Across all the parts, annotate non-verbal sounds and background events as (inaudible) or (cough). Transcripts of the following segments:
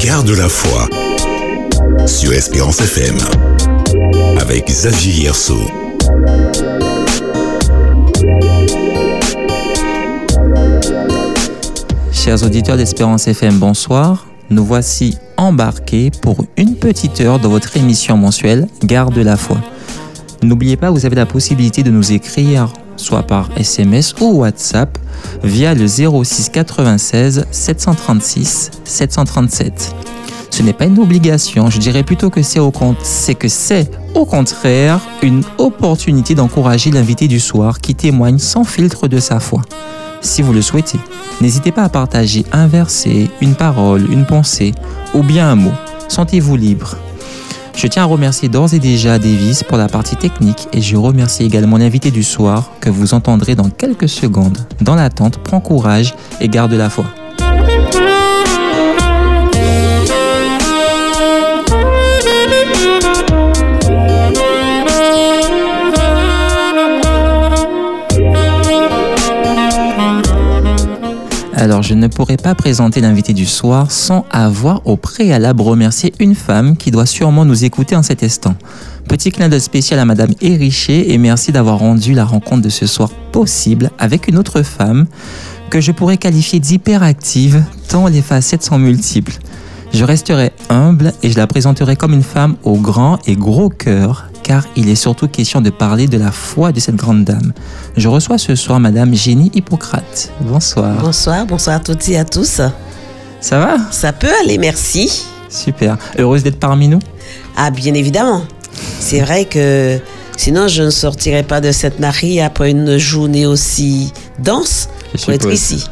Garde la foi sur Espérance FM avec Xavier. Chers auditeurs d'Espérance FM, bonsoir. Nous voici embarqués pour une petite heure dans votre émission mensuelle Garde la foi. N'oubliez pas, vous avez la possibilité de nous écrire soit par SMS ou WhatsApp via le 06 96 736 737. Ce n'est pas une obligation, je dirais plutôt que c'est que c'est au contraire une opportunité d'encourager l'invité du soir qui témoigne sans filtre de sa foi. Si vous le souhaitez, n'hésitez pas à partager un verset, une parole, une pensée ou bien un mot. Sentez-vous libre. Je tiens à remercier d'ores et déjà Davis pour la partie technique et je remercie également l'invité du soir que vous entendrez dans quelques secondes. Dans l'attente, prends courage et garde la foi. Alors, je ne pourrais pas présenter l'invité du soir sans avoir au préalable remercié une femme qui doit sûrement nous écouter en cet instant. Petit clin d'œil spécial à Madame Eriché et merci d'avoir rendu la rencontre de ce soir possible avec une autre femme que je pourrais qualifier d'hyperactive tant les facettes sont multiples. Je resterai humble et je la présenterai comme une femme au grand et gros cœur car il est surtout question de parler de la foi de cette grande dame. Je reçois ce soir Madame Génie Hippocrate. Bonsoir. Bonsoir, bonsoir à toutes et à tous. Ça va? Ça peut aller, merci. Super. Heureuse d'être parmi nous? Ah, bien évidemment. C'est vrai que sinon je ne sortirais pas de cette marie après une journée aussi dense pour être ici.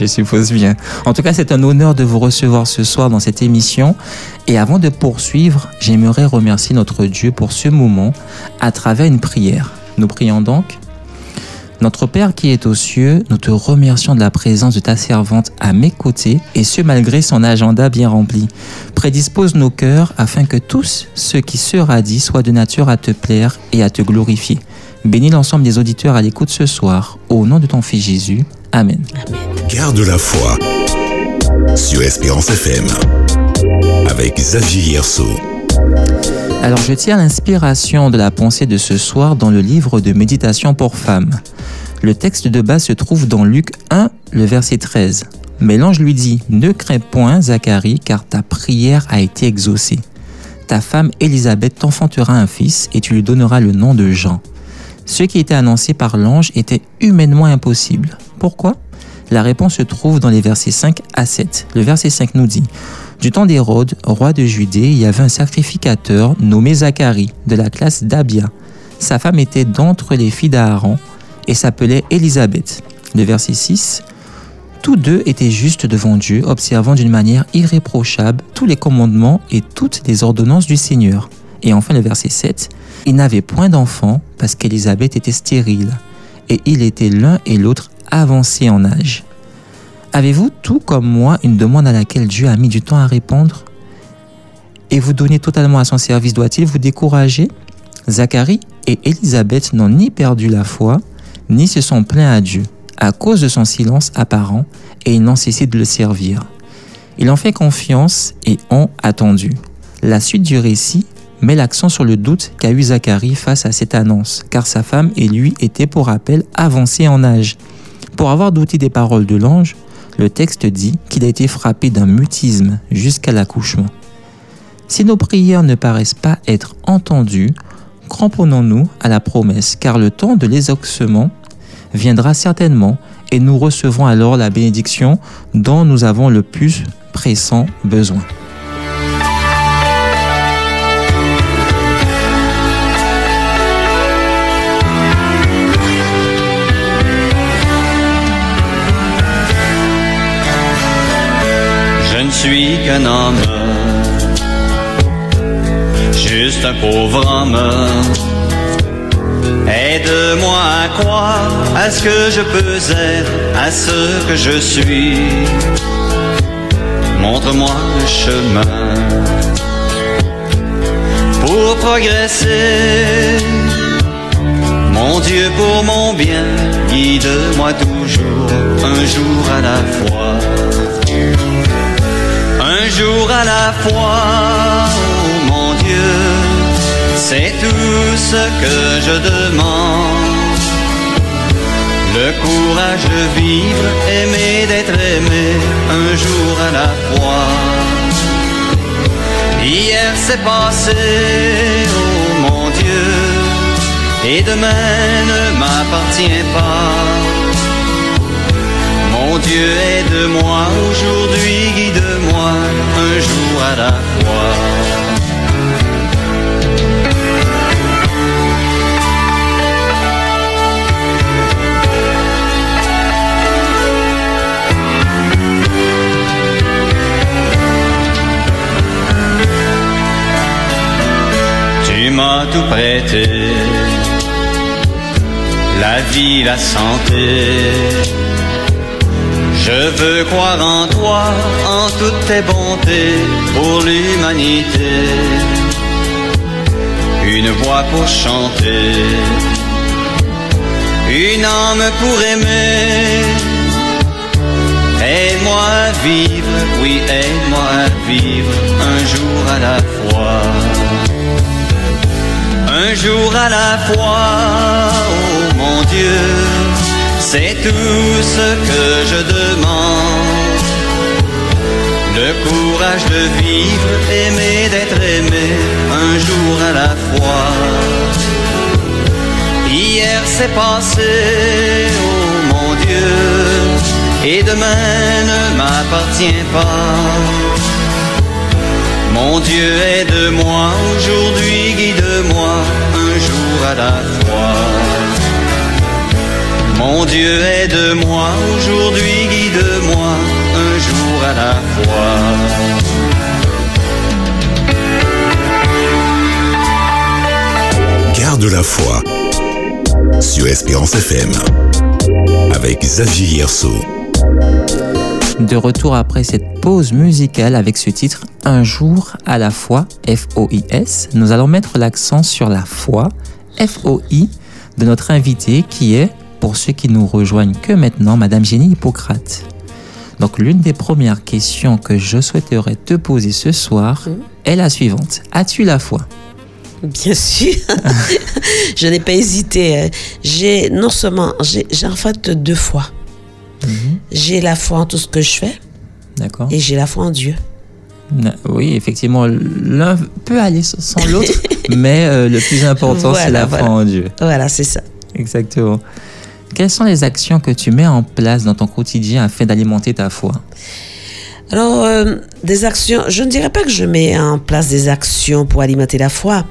Je suppose bien. En tout cas, c'est un honneur de vous recevoir ce soir dans cette émission. Et avant de poursuivre, j'aimerais remercier notre Dieu pour ce moment à travers une prière. Nous prions donc. Notre Père qui est aux cieux, nous te remercions de la présence de ta servante à mes côtés, et ce malgré son agenda bien rempli. Prédispose nos cœurs afin que tous ce qui sera dit soit de nature à te plaire et à te glorifier. Bénis l'ensemble des auditeurs à l'écoute ce soir. Au nom de ton Fils Jésus. Amen. Garde la foi sur Espérance FM avec Xavier. Alors je tire l'inspiration de la pensée de ce soir dans le livre de méditation pour femmes. Le texte de base se trouve dans Luc 1, le verset 13. Mais l'ange lui dit, Ne crains point, Zacharie, car ta prière a été exaucée. Ta femme Élisabeth t'enfantera un fils et tu lui donneras le nom de Jean. Ce qui était annoncé par l'ange était humainement impossible. Pourquoi? La réponse se trouve dans les versets 5 à 7. Le verset 5 nous dit Du temps d'Hérode, roi de Judée, il y avait un sacrificateur nommé Zacharie, de la classe d'Abia. Sa femme était d'entre les filles d'Aaron et s'appelait Élisabeth. Le verset 6 tous deux étaient justes devant Dieu, observant d'une manière irréprochable tous les commandements et toutes les ordonnances du Seigneur. Et enfin le verset 7, ils n'avaient point d'enfants parce qu'Élisabeth était stérile, et il était l'un et l'autre avancés en âge. Avez-vous tout comme moi une demande à laquelle Dieu a mis du temps à répondre? Et vous donner totalement à son service doit-il vous décourager? Zacharie et Élisabeth n'ont ni perdu la foi, ni se sont plaints à Dieu à cause de son silence apparent et ils n'ont cessé de le servir. Ils ont fait confiance et ont attendu. La suite du récit met l'accent sur le doute qu'a eu Zacharie face à cette annonce, car sa femme et lui étaient pour rappel avancés en âge. Pour avoir douté des paroles de l'ange, le texte dit qu'il a été frappé d'un mutisme jusqu'à l'accouchement. Si nos prières ne paraissent pas être entendues, cramponnons-nous à la promesse, car le temps de l'exaucement viendra certainement et nous recevrons alors la bénédiction dont nous avons le plus pressant besoin. Suis qu'un homme, juste un pauvre homme. Aide-moi à croire à ce que je peux être, à ce que je suis. Montre-moi le chemin pour progresser. Mon Dieu, pour mon bien, guide-moi toujours, un jour à la fois jour à la fois, oh mon Dieu, c'est tout ce que je demande. Le courage de vivre, aimer d'être aimé, un jour à la fois. Hier c'est passé, oh mon Dieu, et demain ne m'appartient pas. Mon Dieu aide-moi aujourd'hui, guide-moi un jour à la fois. Tu m'as tout prêté, la vie, la santé. Je veux croire en toi, en toutes tes bontés pour l'humanité. Une voix pour chanter, une âme pour aimer. Aide-moi à vivre, oui, aide-moi à vivre un jour à la fois. Un jour à la fois, oh mon Dieu, c'est tout ce que je demande. Le courage de vivre, aimer d'être aimé, un jour à la fois. Hier c'est passé, oh mon Dieu, et demain ne m'appartient pas. Mon Dieu aide-moi aujourd'hui, guide-moi un jour à la fois. Mon Dieu aide-moi aujourd'hui, guide-moi un jour à la fois. Garde la foi sur Espérance FM avec Xavier Yerso. De retour après cette pause musicale avec ce titre Un jour à la fois, F-O-I-S, nous allons mettre l'accent sur la foi, F-O-I, de notre invité qui est, pour ceux qui nous rejoignent que maintenant, Madame Jenny Hippocrate. Donc l'une des premières questions que je souhaiterais te poser ce soir est la suivante. As-tu la foi? Bien sûr, (laughs) je n'ai pas hésité. J'ai non seulement, j'ai en fait deux fois. J'ai la foi en tout ce que je fais D'accord et j'ai la foi en Dieu. Oui, effectivement, l'un peut aller sans l'autre, (laughs) mais euh, le plus important, c'est la foi voilà. en Dieu. Voilà, c'est ça. Exactement. Quelles sont les actions que tu mets en place dans ton quotidien afin d'alimenter ta foi? Alors, euh, des actions, je ne dirais pas que je mets en place des actions pour alimenter la foi.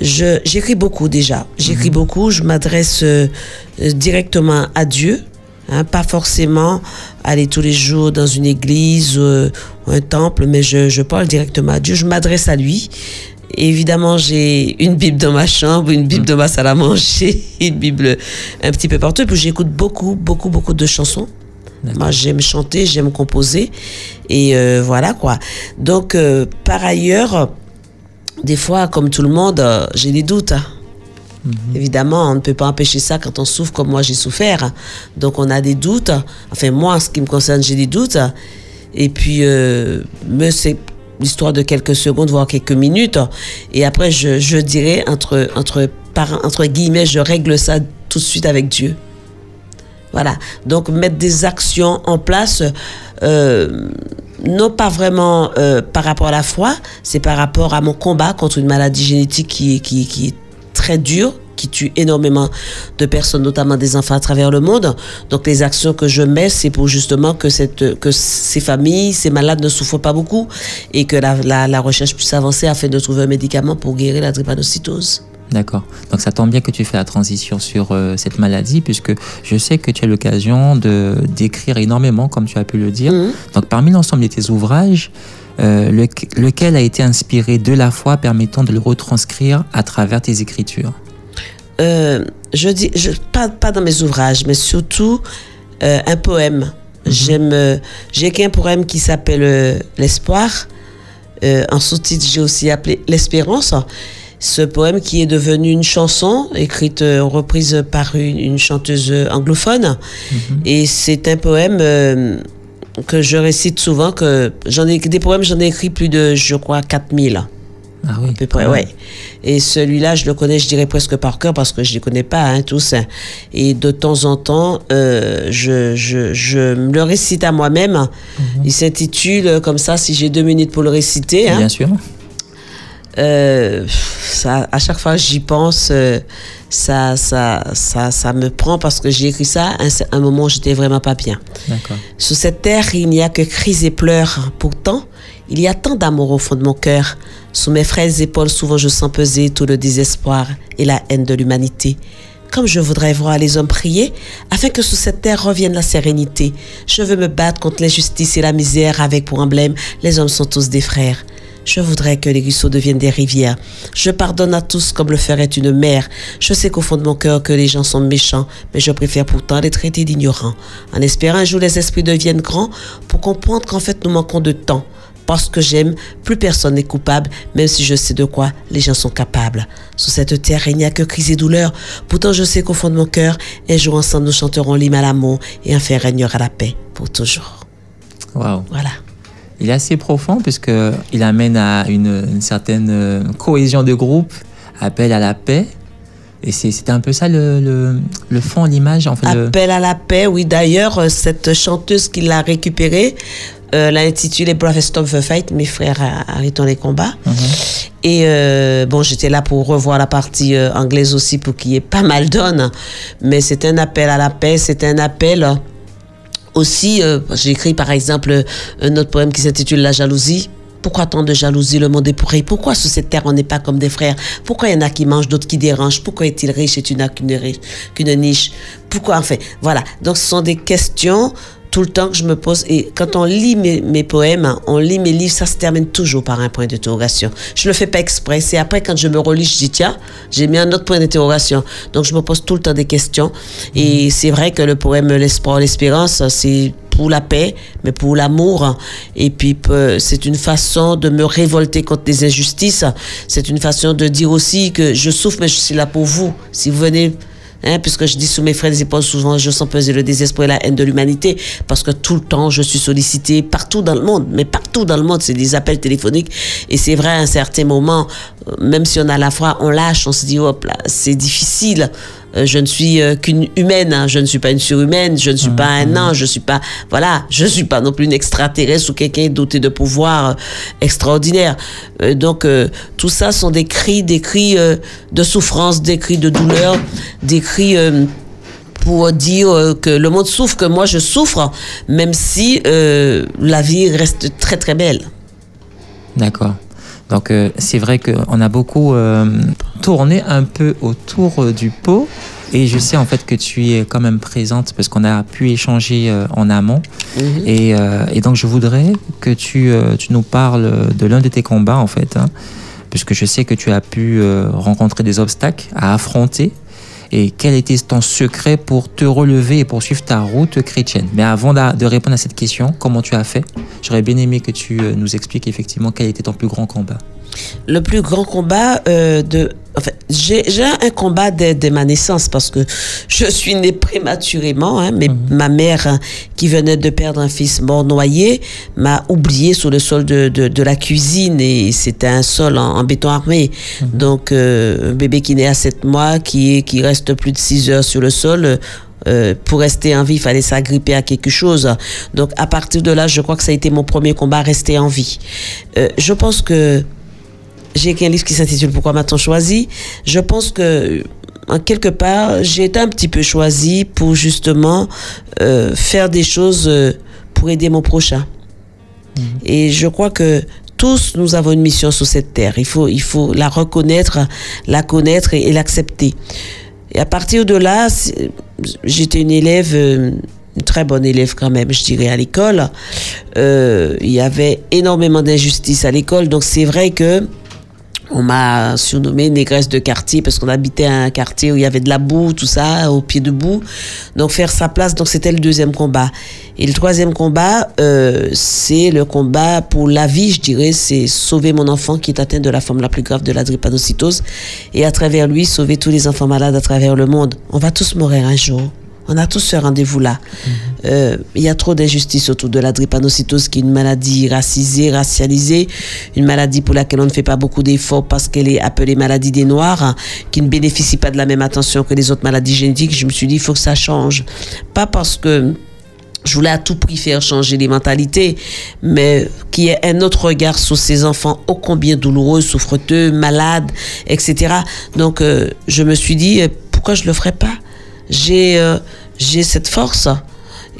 J'écris beaucoup déjà. J'écris beaucoup, je m'adresse euh, directement à Dieu. hein, pas forcément aller tous les jours dans une église euh, ou un temple, mais je, je parle directement à Dieu. Je m'adresse à lui. Évidemment, j'ai une Bible dans ma chambre, une Bible dans ma salle à manger, (laughs) une Bible un petit peu partout. Et puis j'écoute beaucoup, beaucoup, beaucoup de chansons. Moi, j'aime chanter, j'aime composer. Et euh, voilà quoi. Donc, euh, par ailleurs, des fois, comme tout le monde, euh, j'ai des doutes. hein. Évidemment, on ne peut pas empêcher ça quand on souffre comme moi j'ai souffert. Donc, on a des doutes. Enfin, moi, en ce qui me concerne, j'ai des doutes. Et puis, euh, mais c'est l'histoire de quelques secondes, voire quelques minutes. Et après, je, je dirais, entre, entre, par, entre guillemets, je règle ça tout de suite avec Dieu. Voilà. Donc mettre des actions en place, euh, non pas vraiment euh, par rapport à la foi, c'est par rapport à mon combat contre une maladie génétique qui, qui, qui est très dure, qui tue énormément de personnes, notamment des enfants à travers le monde. Donc les actions que je mets, c'est pour justement que, cette, que ces familles, ces malades ne souffrent pas beaucoup et que la, la, la recherche puisse avancer afin de trouver un médicament pour guérir la drépanocytose. D'accord. Donc ça tombe bien que tu fais la transition sur euh, cette maladie, puisque je sais que tu as l'occasion de d'écrire énormément, comme tu as pu le dire. Mhm. Donc parmi l'ensemble de tes ouvrages, euh, lequel a été inspiré de la foi permettant de le retranscrire à travers tes écritures? Euh, je dis, je, pas, pas dans mes ouvrages, mais surtout euh, un poème. J'aime, euh, j'ai écrit un poème qui s'appelle L'espoir. En sous-titre, j'ai aussi appelé L'espérance. Ce poème qui est devenu une chanson écrite, reprise par une, une chanteuse anglophone. Et c'est un poème que je récite souvent, que j'en ai des poèmes, j'en ai écrit plus de, je crois, 4000. Ah oui. À peu près, même. ouais. Et celui-là, je le connais, je dirais presque par cœur parce que je les connais pas, hein, tous. hein. Et de temps en temps, euh, je, je, je me le récite à moi-même. Mhm. Il s'intitule euh, comme ça, si j'ai deux minutes pour le réciter. hein. Bien sûr. Euh, ça, à chaque fois que j'y pense, euh, ça, ça, ça, ça me prend parce que j'ai écrit ça à un, un moment où j'étais vraiment pas bien. Sous cette terre, il n'y a que cris et pleurs. Pourtant, il y a tant d'amour au fond de mon cœur. Sous mes frêles épaules, souvent je sens peser tout le désespoir et la haine de l'humanité. Comme je voudrais voir les hommes prier, afin que sous cette terre revienne la sérénité. Je veux me battre contre l'injustice et la misère avec pour emblème les hommes sont tous des frères. Je voudrais que les ruisseaux deviennent des rivières. Je pardonne à tous comme le ferait une mère. Je sais qu'au fond de mon cœur que les gens sont méchants, mais je préfère pourtant les traiter d'ignorants. En espérant un jour les esprits deviennent grands pour comprendre qu'en fait nous manquons de temps. Parce que j'aime, plus personne n'est coupable, même si je sais de quoi les gens sont capables. Sous cette terre, il n'y a que crise et douleur. Pourtant, je sais qu'au fond de mon cœur, un jour ensemble, nous chanterons l'hymne à l'amour et enfin régnera la paix pour toujours. Waouh. Voilà. Il est assez profond puisque il amène à une, une certaine euh, cohésion de groupe, appel à la paix. Et c'était un peu ça le, le, le fond, l'image. En fait, le- Appel à la paix, oui. D'ailleurs, euh, cette chanteuse qui l'a récupérée euh, l'a intitulée Brother Stop the Fight, mes frères arrêtons les combats. Mhm. Et euh, bon, j'étais là pour revoir la partie euh, anglaise aussi pour qu'il y ait pas mal d'hommes. Mais c'est un appel à la paix, c'est un appel aussi. J'ai écrit par exemple un autre poème qui s'intitule La jalousie. Pourquoi tant de jalousie Le monde est pourri. Pourquoi sous cette terre on n'est pas comme des frères? Pourquoi il y en a qui mangent, d'autres qui dérangent? Pourquoi est-il riche et tu n'as qu'une niche? Pourquoi Enfin, voilà. Donc ce sont des questions tout le temps que je me pose. Et quand on lit mes, mes poèmes, hein, on lit mes livres, ça se termine toujours par un point d'interrogation. Je le fais pas exprès. C'est après quand je me relis, je dis tiens, j'ai mis un autre point d'interrogation. Donc je me pose tout le temps des questions. Et c'est vrai que le poème L'espoir, l'espérance, c'est pour la paix, mais pour l'amour. Et puis, peu- c'est une façon de me révolter contre les injustices. C'est une façon de dire aussi que je souffre, mais je suis là pour vous. Si vous venez, hein, puisque je dis sous mes frères et épaules, souvent je sens peser le désespoir et la haine de l'humanité, parce que tout le temps, je suis sollicité partout dans le monde, mais partout dans le monde, c'est des appels téléphoniques. Et c'est vrai, à un certain moment, euh, même si on a la foi, on lâche, on se dit, hop là, c'est difficile. Euh, je ne suis euh, qu'une humaine, hein. je ne suis pas une surhumaine, je ne suis pas un ange, je suis pas, voilà, je suis pas non plus une extraterrestre ou quelqu'un doté de pouvoirs euh, extraordinaires. Euh, donc euh, tout ça sont des cris, des cris euh, de souffrance, des cris de douleur, des cris pour dire que le monde souffre, que moi je souffre, même si la vie reste très très belle. D'accord. Donc euh, c'est vrai qu'on a beaucoup euh, tourné un peu autour euh, du pot. Et je sais en fait que tu es quand même présente parce qu'on a pu échanger euh, en amont. Mhm. Et, et donc je voudrais que tu, tu nous parles de l'un de tes combats en fait. hein, puisque je sais que tu as pu rencontrer des obstacles à affronter. Et quel était ton secret pour te relever et poursuivre ta route chrétienne Mais avant de répondre à cette question, comment tu as fait? J'aurais bien aimé que tu euh, nous expliques effectivement quel était ton plus grand combat. le plus grand combat euh, de. Enfin, j'ai un combat dès, dès ma naissance parce que je suis née prématurément. Hein, mais ma mère, hein, qui venait de perdre un fils mort noyé, m'a oublié sur le sol de, de, de la cuisine et c'était un sol en, en béton armé. Donc, euh, un bébé qui naît à 7 mois, qui, qui reste plus de 6 heures sur le sol. euh, pour rester en vie, il fallait s'agripper à quelque chose. Donc, à partir de là, je crois que ça a été mon premier combat, rester en vie. Euh, je pense que j'ai écrit un livre qui s'intitule Pourquoi m'a-t-on choisi? Je pense que en quelque part, j'ai été un petit peu choisi pour justement euh, faire des choses euh, pour aider mon prochain. Et je crois que tous, nous avons une mission sur cette terre. Il faut, il faut la reconnaître, la connaître et, et l'accepter. Et à partir de là, j'étais une élève, euh, une très bonne élève quand même, je dirais, à l'école. Euh, il y avait énormément d'injustice à l'école, donc c'est vrai que on m'a surnommé négresse de quartier parce qu'on habitait un quartier où il y avait de la boue, tout ça, au pied de boue. Donc faire sa place, donc c'était le deuxième combat. Et le troisième combat, euh, c'est le combat pour la vie, je dirais, c'est sauver mon enfant qui est atteint de la forme la plus grave de la drépanocytose et à travers lui sauver tous les enfants malades à travers le monde. On va tous mourir un jour. On a tous ce rendez-vous-là. Euh, Il y a trop d'injustice autour de la drépanocytose, qui est une maladie racisée, racialisée, une maladie pour laquelle on ne fait pas beaucoup d'efforts parce qu'elle est appelée maladie des Noirs, hein, qui ne bénéficie pas de la même attention que les autres maladies génétiques. Je me suis dit, il faut que ça change. Pas parce que je voulais à tout prix faire changer les mentalités, mais qu'il y ait un autre regard sur ces enfants ô combien douloureux, souffreteux, malades, etc. Donc, euh, je me suis dit, euh, pourquoi je le ferais pas? J'ai euh, j'ai cette force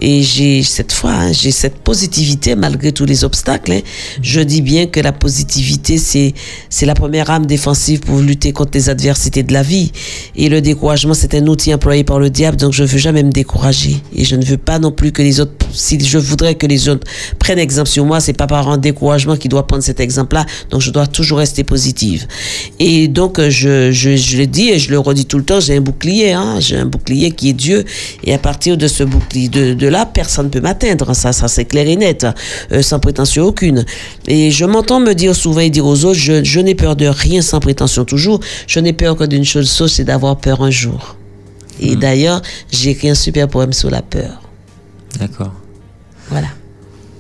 et j'ai cette foi, hein, j'ai cette positivité malgré tous les obstacles. hein. Je dis bien que la positivité, c'est la première arme défensive pour lutter contre les adversités de la vie. Et le découragement, c'est un outil employé par le diable, donc je veux jamais me décourager. Et je ne veux pas non plus que les autres, si je voudrais que les autres prennent exemple sur moi, c'est pas par un découragement qu'ils doivent prendre cet exemple-là. Donc je dois toujours rester positive. Et donc je, je, je le dis et je le redis tout le temps, j'ai un bouclier, hein, j'ai un bouclier qui est Dieu. Et à partir de ce bouclier, de, de là, personne ne peut m'atteindre. Ça, ça c'est clair et net, euh, sans prétention aucune. Et je m'entends me dire souvent et dire aux autres, je, je n'ai peur de rien sans prétention toujours. Je n'ai peur que d'une chose sauce, c'est d'avoir peur un jour. Et d'ailleurs, j'ai écrit un super poème sur la peur. D'accord. Voilà.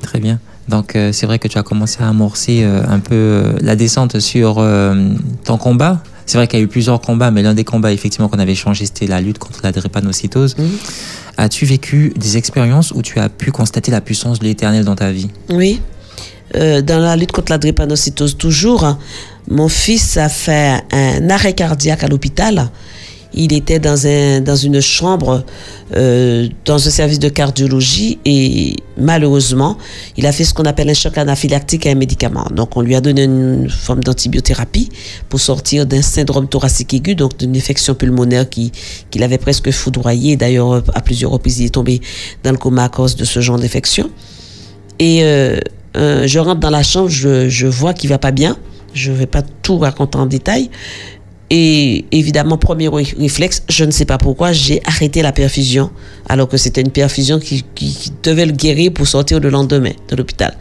Très bien. Donc euh, c'est vrai que tu as commencé à amorcer euh, un peu euh, la descente sur ton combat. C'est vrai qu'il y a eu plusieurs combats, mais l'un des combats effectivement qu'on avait changé, c'était la lutte contre la drépanocytose. As-tu vécu des expériences où tu as pu constater la puissance de l'éternel dans ta vie? Oui. Euh, dans la lutte contre la drépanocytose, toujours, mon fils a fait un arrêt cardiaque à l'hôpital. Il était dans, un, dans une chambre, euh, dans un service de cardiologie, et malheureusement, il a fait ce qu'on appelle un choc anaphylactique à un médicament. Donc, on lui a donné une forme d'antibiothérapie pour sortir d'un syndrome thoracique aigu, donc d'une infection pulmonaire qui, qui l'avait presque foudroyé. D'ailleurs, à plusieurs reprises, il est tombé dans le coma à cause de ce genre d'infection. Et euh, euh, je rentre dans la chambre, je, je vois qu'il va pas bien. Je vais pas tout raconter en détail. Et évidemment, premier ré- réflexe, je ne sais pas pourquoi, j'ai arrêté la perfusion, alors que c'était une perfusion qui, qui- qui devait le guérir pour sortir le lendemain de l'hôpital.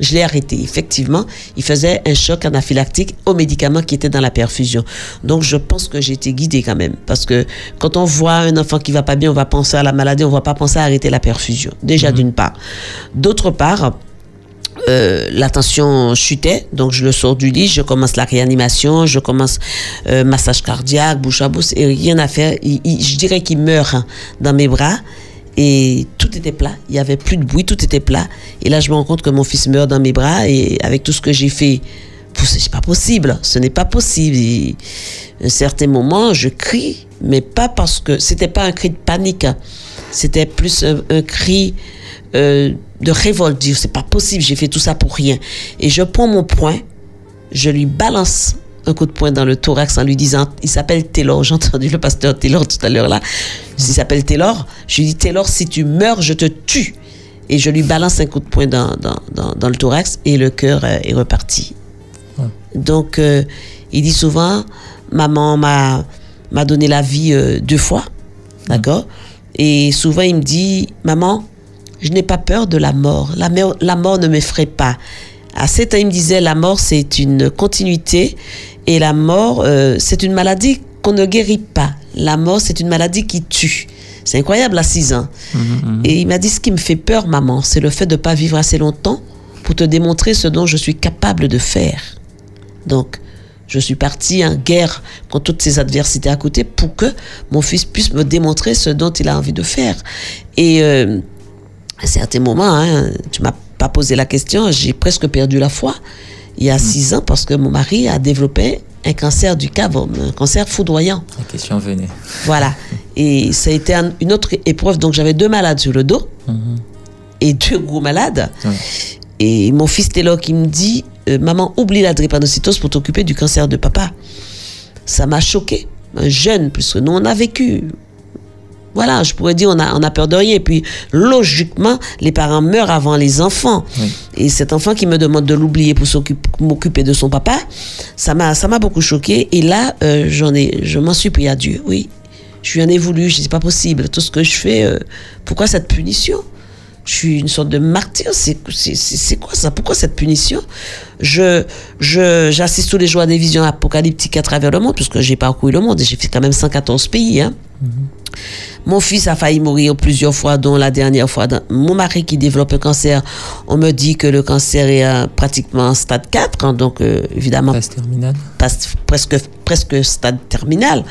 Je l'ai arrêté. Effectivement, il faisait un choc anaphylactique aux médicaments qui étaient dans la perfusion. Donc, je pense que j'ai été guidée quand même. Parce que quand on voit un enfant qui va pas bien, on va penser à la maladie, on va pas penser à arrêter la perfusion. Déjà, d'une part. D'autre part, euh, la tension chutait, donc je le sors du lit, je commence la réanimation, je commence euh, massage cardiaque, bouche à bouche, et rien à faire. Je dirais qu'il meurt hein, dans mes bras. Et tout était plat, il y avait plus de bruit, tout était plat. Et là, je me rends compte que mon fils meurt dans mes bras, et avec tout ce que j'ai fait, c'est pas possible, ce n'est pas possible. À un certain moment, je crie, mais pas parce que c'était pas un cri de panique, hein. c'était plus un, un cri euh, de révolte, dire c'est pas possible, j'ai fait tout ça pour rien. Et je prends mon poing, je lui balance un coup de poing dans le thorax en lui disant, il s'appelle Taylor, (laughs) j'ai entendu le pasteur Taylor tout à l'heure là, il s'appelle Taylor, je lui dis Taylor, si tu meurs, je te tue. Et je lui balance un coup de poing dans, dans, dans, dans le thorax et le cœur euh, est reparti. Donc, euh, il dit souvent, maman m'a m'a donné la vie euh, deux fois, d'accord? Et souvent, il me dit, maman, je n'ai pas peur de la mort. La, mort- la mort ne m'effraie pas. À 7 ans, il me disait, la mort, c'est une continuité et la mort, euh, c'est une maladie qu'on ne guérit pas. La mort, c'est une maladie qui tue. C'est incroyable à 6 ans. Et il m'a dit, ce qui me fait peur, maman, c'est le fait de ne pas vivre assez longtemps pour te démontrer ce dont je suis capable de faire. Donc, je suis partie en guerre contre toutes ces adversités à côté pour que mon fils puisse me démontrer ce dont il a envie de faire. Et euh, à certains moments, hein, tu m'as pas posé la question, j'ai presque perdu la foi il y a six ans parce que mon mari a développé un cancer du cave, un cancer foudroyant. La question venait. Voilà. Et ça a été un- une autre épreuve. Donc j'avais deux malades sur le dos et deux gros malades. Et mon fils Taylor qui me dit euh, Maman, oublie la drépanocytose pour t'occuper du cancer de papa. Ça m'a choqué. Un jeune, puisque nous on a vécu. Voilà, je pourrais dire on a, on a peur de rien. Et puis, logiquement, les parents meurent avant les enfants. Oui. Et cet enfant qui me demande de l'oublier pour m'occuper de son papa, ça m'a, ça m'a beaucoup choqué. Et là, euh, j'en ai, je m'en suis pris à Dieu, oui. Je lui en ai voulu, je dis c'est pas possible. Tout ce que je fais, euh, pourquoi cette punition? Je suis une sorte de martyr. C'est, c'est, c'est, c'est quoi ça? Pourquoi cette punition? Je, je, j'assiste tous les jours à des visions apocalyptiques à travers le monde, puisque j'ai parcouru le monde et j'ai fait quand même 114 pays. Hein. Mon fils a failli mourir plusieurs fois, dont la dernière fois. Mon mari qui développe un cancer, on me dit que le cancer est euh, pratiquement en stade 4, hein, donc euh, évidemment terminale. passe presque, presque stade terminal.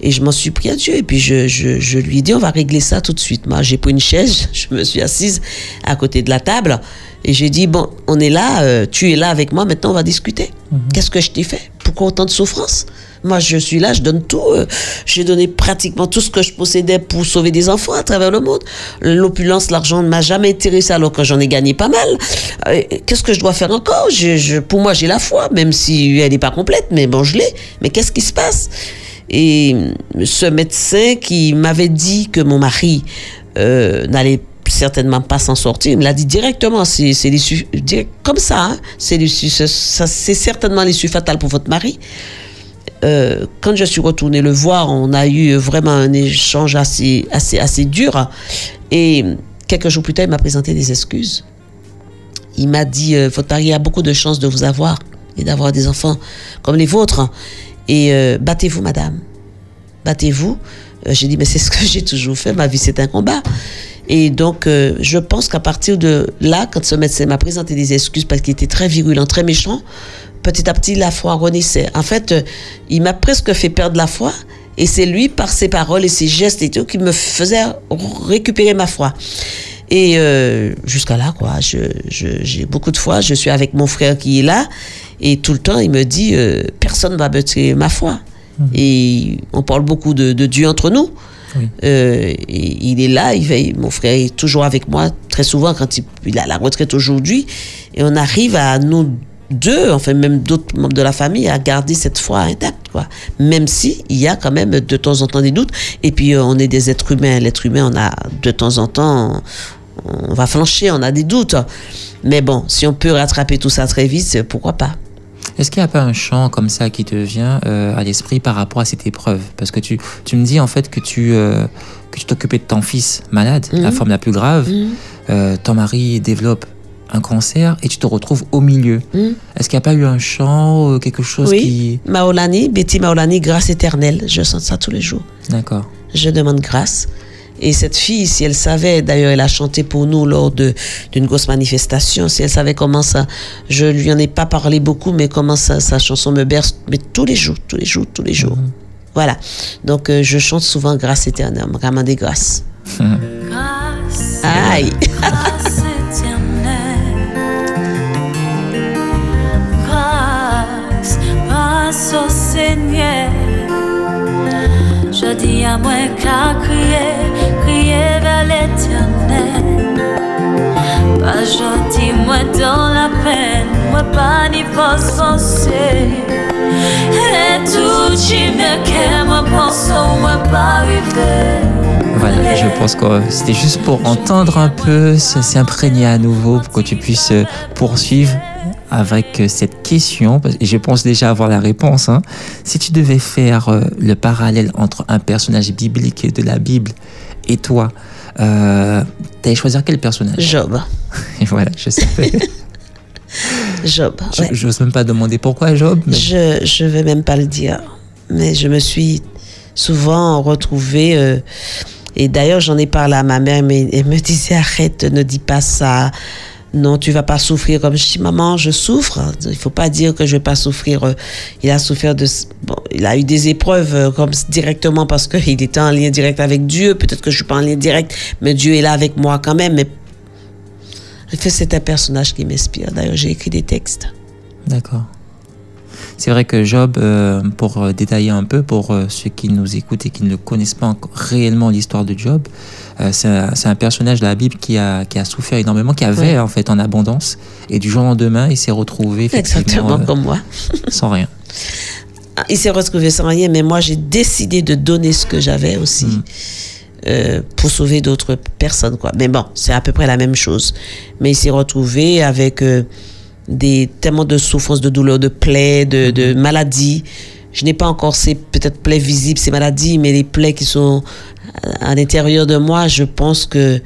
Et je m'en suis pris à Dieu. Et puis je, je, je lui ai dit, on va régler ça tout de suite. Moi, j'ai pris une chaise, (laughs) je me suis assise à côté de la table. Et j'ai dit, bon, on est là, euh, tu es là avec moi, maintenant on va discuter. Qu'est-ce que je t'ai fait? Pourquoi autant de souffrance Moi, je suis là, je donne tout. euh, J'ai donné pratiquement tout ce que je possédais pour sauver des enfants à travers le monde. L'opulence, l'argent ne m'a jamais intéressé alors que j'en ai gagné pas mal. Euh, Qu'est-ce que je dois faire encore? Pour moi, j'ai la foi, même si elle n'est pas complète, mais bon, je l'ai. Mais qu'est-ce qui se passe? Et ce médecin qui m'avait dit que mon mari euh, n'allait certainement pas s'en sortir, il me l'a dit directement, c'est comme ça, hein, ça- c'est certainement l'issue fatale pour votre mari. Euh, quand je suis retournée le voir, on a eu vraiment un échange assez, assez, assez dur. Et quelques jours plus tard, il m'a présenté des excuses. Il m'a dit euh, Votre mari a beaucoup de chance de vous avoir et d'avoir des enfants comme les vôtres. Et euh, battez-vous, madame. Battez-vous. J'ai dit Mais c'est ce que (laughs) j'ai toujours fait. Ma vie, c'est un combat. Et donc, euh, je pense qu'à partir de là, quand ce médecin m'a présenté des excuses parce qu'il était très virulent, très méchant, petit à petit, la foi renaissait. En fait, euh, il m'a presque fait perdre la foi. Et c'est lui, par ses paroles et ses gestes et tout, qui me faisait récupérer ma foi. Et euh, jusqu'à là, quoi, j'ai beaucoup de foi. Je suis avec mon frère qui est là. Et tout le temps, il me dit, personne ne va me tirer ma foi. Et on parle beaucoup de, de Dieu entre nous. Euh, il est là, il veille. Mon frère est toujours avec moi très souvent quand il, il a la retraite aujourd'hui. Et on arrive à nous deux, enfin même d'autres membres de la famille, à garder cette foi intacte, quoi. Même si il y a quand même de temps en temps des doutes. Et puis euh, on est des êtres humains. L'être humain, on a de temps en temps, on, va flancher, on a des doutes. Mais bon, si on peut rattraper tout ça très vite, pourquoi pas? Est-ce qu'il n'y a pas un chant comme ça qui te vient euh, à l'esprit par rapport à cette épreuve? Parce que tu, tu me dis en fait que tu euh, que tu t'occupais de ton fils malade, la Mhm. forme la plus grave. Mhm. Euh, ton mari développe un cancer et tu te retrouves au milieu. Mhm. Est-ce qu'il n'y a pas eu un chant, quelque chose Oui. qui... Maolani, Betty Maolani, grâce éternelle. Je sens ça tous les jours. D'accord. je demande grâce. Et cette fille, si elle savait, d'ailleurs, elle a chanté pour nous lors de- d'une grosse manifestation, si elle savait comment ça, je lui en ai pas parlé beaucoup, mais comment ça, sa chanson me berce, mais tous les jours, tous les jours, tous les jours. Voilà. Donc, euh, je chante souvent grâce éternelle, vraiment des grâces. Grâce, Aïe! grâce éternelle. Grâce, grâce au Seigneur. Je dis à moi qu'à crier la ni. Voilà, je pense que c'était juste pour entendre un peu, s'imprégner à nouveau, pour que tu puisses euh, poursuivre avec euh, cette question. Et je pense déjà avoir la réponse. hein. Si tu devais faire euh, le parallèle entre un personnage biblique de la Bible et toi, euh, t'allais choisir quel personnage? Job. Et (laughs) voilà, je savais. (laughs) Job. Je- ouais. J'ose même pas demander pourquoi Job. mais- Je je vais même pas le dire, mais je me suis souvent retrouvée. euh, et d'ailleurs, j'en ai parlé à ma mère, mais elle me disait arrête, ne dis pas ça. Non, tu vas pas souffrir. Comme je dis, maman, je souffre. Il faut pas dire que je vais pas souffrir. Il a souffert de, bon, il a eu des épreuves euh, comme directement parce qu'il était en lien direct avec Dieu. Peut-être que je suis pas en lien direct, mais Dieu est là avec moi quand même. Mais c'est un personnage qui m'inspire. D'ailleurs, j'ai écrit des textes. D'accord. C'est vrai que Job, euh, pour euh, détailler un peu, pour euh, ceux qui nous écoutent et qui ne connaissent pas réellement l'histoire de Job, euh, c'est un, personnage de la Bible qui a, qui a souffert énormément, qui avait Ouais. en fait en abondance, et du jour au lendemain, il s'est retrouvé effectivement Exactement comme moi. (laughs) sans rien. Ah, Il s'est retrouvé sans rien, mais moi j'ai décidé de donner ce que j'avais aussi Mm. euh, pour sauver d'autres personnes. Quoi. Mais bon, c'est à peu près la même chose. Mais il s'est retrouvé avec euh, des tellement de souffrances, de douleurs, de plaies, de, de maladies. Je n'ai pas encore ces peut-être plaies visibles, ces maladies, mais les plaies qui sont à, à l'intérieur de moi, je pense que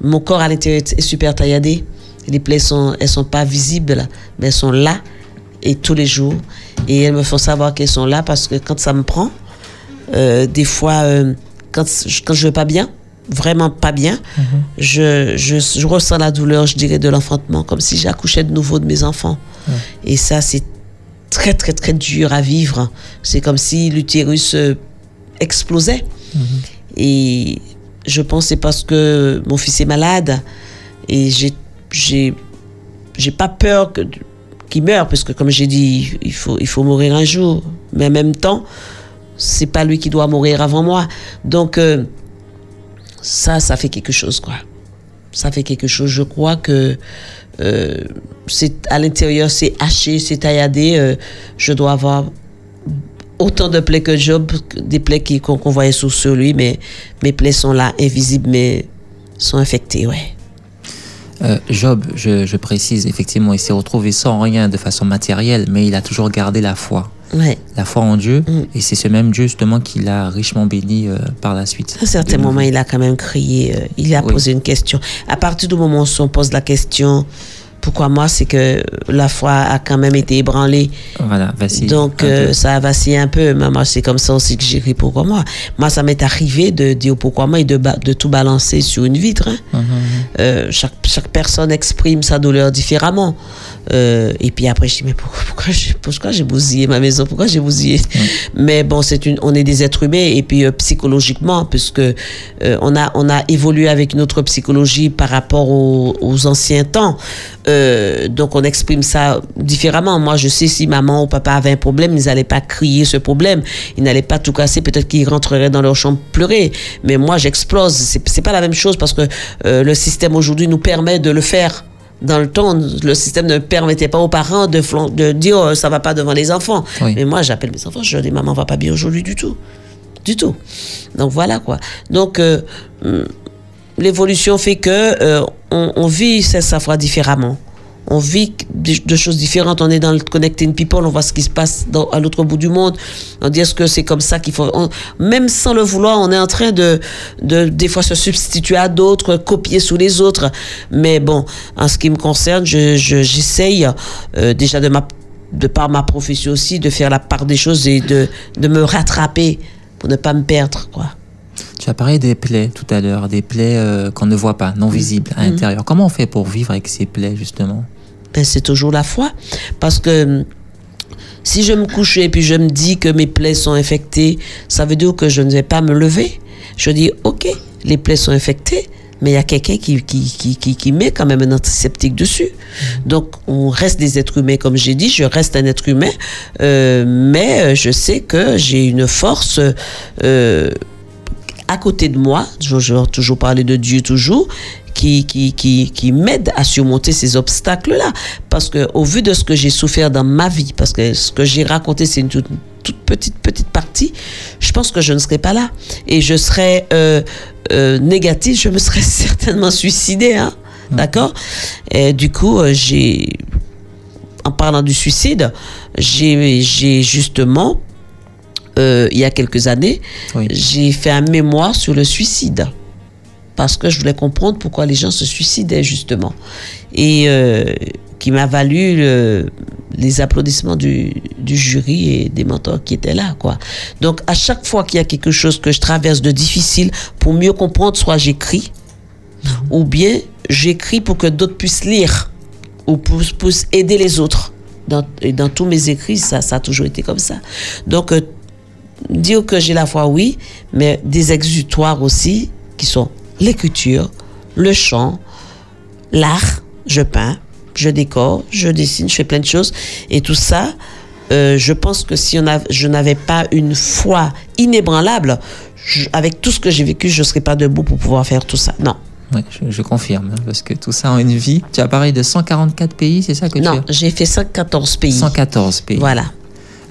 mon corps à l'intérieur est super tailladé. Les plaies sont, elles sont pas visibles, mais elles sont là et tous les jours. Et elles me font savoir qu'elles sont là parce que quand ça me prend, euh, des fois, euh, quand, quand je vais pas bien, vraiment pas bien, je, je, je ressens la douleur, je dirais, de l'enfantement, comme si j'accouchais de nouveau de mes enfants. Et ça, c'est très, très, très dur à vivre. C'est comme si l'utérus euh, explosait. Et je pense que c'est parce que mon fils est malade et j'ai, j'ai, j'ai pas peur que, qu'il meure, parce que comme j'ai dit, il faut, il faut mourir un jour. Mais en même temps, c'est pas lui qui doit mourir avant moi. Donc, euh, ça, ça fait quelque chose, quoi. Ça fait quelque chose. Je crois que euh, c'est à l'intérieur, c'est haché, c'est tailladé. euh, je dois avoir autant de plaies que Job, des plaies qu'on voyait sur, sur lui, mais mes plaies sont là, invisibles, mais sont infectées, ouais. Euh, Job, je, je précise, effectivement, il s'est retrouvé sans rien de façon matérielle, mais il a toujours gardé la foi. Ouais. La foi en Dieu, Mm. et c'est ce même Dieu justement qui l'a richement béni euh, par la suite. À un certain De moment, nouveau. il a quand même crié, euh, il a Oui. posé une question. À partir du moment où on pose la question, pourquoi moi, c'est que la foi a quand même été ébranlée. Voilà, vacille. Donc, euh, ça a vacillé un peu. Mais moi, c'est comme ça aussi que j'ai ri pourquoi moi? Moi, ça m'est arrivé de dire pourquoi moi et de, tout balancer sur une vitre. hein. Mhm, mhm. Euh, chaque, chaque personne exprime sa douleur différemment. Euh, et puis après, je dis, mais pourquoi, pourquoi j'ai pourquoi j'ai bousillé ma maison? Pourquoi j'ai bousillé? Mais bon, c'est une, on est des êtres humains et puis psychologiquement, puisque on, a, on a évolué avec notre psychologie par rapport aux, aux anciens temps. Euh, donc on exprime ça différemment. Moi, je sais si maman ou papa avaient un problème, ils n'allaient pas crier ce problème. Ils n'allaient pas tout casser. Peut-être qu'ils rentreraient dans leur chambre pleurer. Mais moi, j'explose. C'est c'est pas la même chose parce que euh, le système aujourd'hui nous permet de le faire. Dans le temps, le système ne permettait pas aux parents de, flan- de dire euh, ça va pas devant les enfants. Oui. Mais moi, j'appelle mes enfants, je dis maman va pas bien aujourd'hui du tout. Du tout. Donc voilà quoi. Donc euh, hum, l'évolution fait que euh, on, on vit sa sa foi différemment. On vit des, de choses différentes. On est dans le connecting people, on voit ce qui se passe dans, à l'autre bout du monde. On dit est-ce que c'est comme ça qu'il faut. on- même sans le vouloir, on est en train de, de des fois se substituer à d'autres, copier sous les autres. Mais bon, en ce qui me concerne, je, je- j'essaye euh, déjà de ma de par ma profession aussi de faire la part des choses et de, de me rattraper pour ne pas me perdre quoi. Tu as parlé des plaies tout à l'heure, des plaies euh, qu'on ne voit pas, non visibles à l'intérieur. Comment on fait pour vivre avec ces plaies justement? Ben, c'est toujours la foi. Parce que hum, si je me couche et puis je me dis que mes plaies sont infectées, ça veut dire que je ne vais pas me lever. Je dis, OK, les plaies sont infectées, mais il y a quelqu'un qui, qui, qui, met quand même un antiseptique dessus. Donc, on reste des êtres humains, comme j'ai dit, je reste un être humain, euh, mais euh, je sais que j'ai une force euh, à côté de moi, je toujours parler de Dieu toujours, qui, qui, qui, qui m'aide à surmonter ces obstacles-là. Parce que au vu de ce que j'ai souffert dans ma vie, parce que ce que j'ai raconté, c'est une toute, toute petite, petite partie, je pense que je ne serais pas là. Et je serais euh, euh, négative, je me serais (laughs) certainement suicidée. Hein? D'accord? Et du coup, euh, j'ai... En parlant du suicide, j'ai j'ai justement, euh, il y a quelques années, Oui. j'ai fait un mémoire sur le suicide parce que je voulais comprendre pourquoi les gens se suicidaient justement et euh, qui m'a valu le- les applaudissements du, jury et des mentors qui étaient là quoi. Donc à chaque fois qu'il y a quelque chose que je traverse de difficile pour mieux comprendre soit j'écris ou bien j'écris pour que d'autres puissent lire ou pour aider les autres. Dans, et dans tous mes écrits, ça, ça a toujours été comme ça. Donc, euh, dire que j'ai la foi, oui, mais des exutoires aussi, qui sont l'écriture, le chant, l'art, je peins, je décore, je dessine, je fais plein de choses. Et tout ça, euh, je pense que si on a, je n'avais pas une foi inébranlable, je- avec tout ce que j'ai vécu, je ne serais pas debout pour pouvoir faire tout ça. Non. Oui, je, je confirme, hein, parce que tout ça en une vie. Tu as parlé de 144 pays, c'est ça que Non, tu j'ai fait 114 pays. as 114 pays. Voilà.